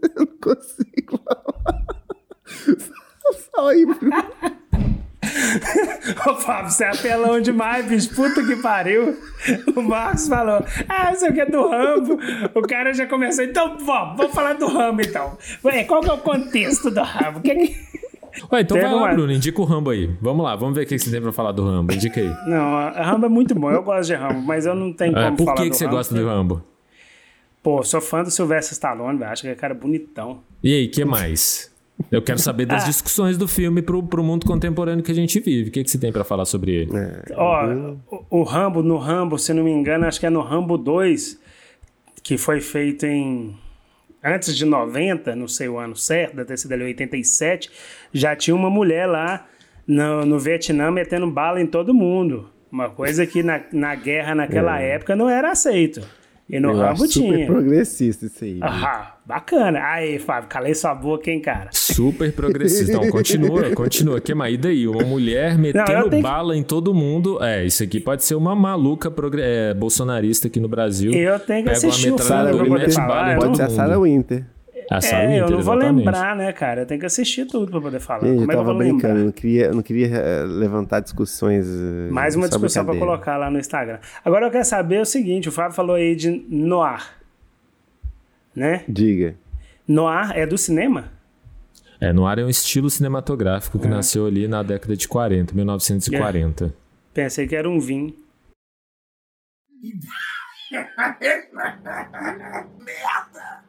Eu não consigo falar. *laughs* Só aí, Bruno. Ô, Fábio, você é apelão demais, bicho. Puta que pariu. O Marcos falou, ah, isso aqui é do Rambo. O cara já começou, então, vamos, vamos falar do Rambo, então. Ué, qual que é o contexto do Rambo? Que que... Ué, então Teve vai lá, uma- Bruno, indica o Rambo aí. Vamos lá, vamos ver o que você tem pra falar do Rambo. Indica aí. Não, Rambo é muito bom. Eu gosto de Rambo, mas eu não tenho É, como por falar que, do que você Rambo. gosta do Rambo? Pô, sou fã do Sylvester Stallone, velho. Acho que é cara bonitão. E aí, que mais? Eu quero saber das Ah. discussões do filme pro, pro mundo contemporâneo que a gente vive. O que, que você tem pra falar sobre ele? Ó, o, o Rambo, no Rambo, se não me engano, acho que é no Rambo 2, que foi feito em. Antes de 90, não sei o ano certo, deve ter sido ali 87, já tinha uma mulher lá no, no Vietnã metendo bala em todo mundo. Uma coisa que na, na guerra naquela época não era aceito. E no Eu Rambo super tinha. progressista isso aí. Ah, bacana. Aí, Fábio, calei sua boca, hein, cara. Super progressista. Então, continua, *laughs* continua. Que mais? E daí? Uma mulher metendo eu tenho que- bala em todo mundo. É, isso aqui pode ser uma maluca progre- é, bolsonarista aqui no Brasil. Eu tenho que Pega uma assistir o filme metralhadora e mete bala em eu todo Pode ser a. Sarah Winter. A É, eu não vou exatamente. lembrar, né, cara? Eu tenho que assistir tudo pra poder falar. Gente, eu Como é que eu tava vou lembrar? brincando, eu não queria, não queria eh, levantar discussões. eh, Mais uma discussão pra colocar lá no Instagram. Agora eu quero saber o seguinte: o Fábio falou aí de noir. Né? Diga. Noir é do cinema? É, Noir é um estilo cinematográfico que É. nasceu ali na década de 40, 1940. Pensei que era um vinho. *laughs*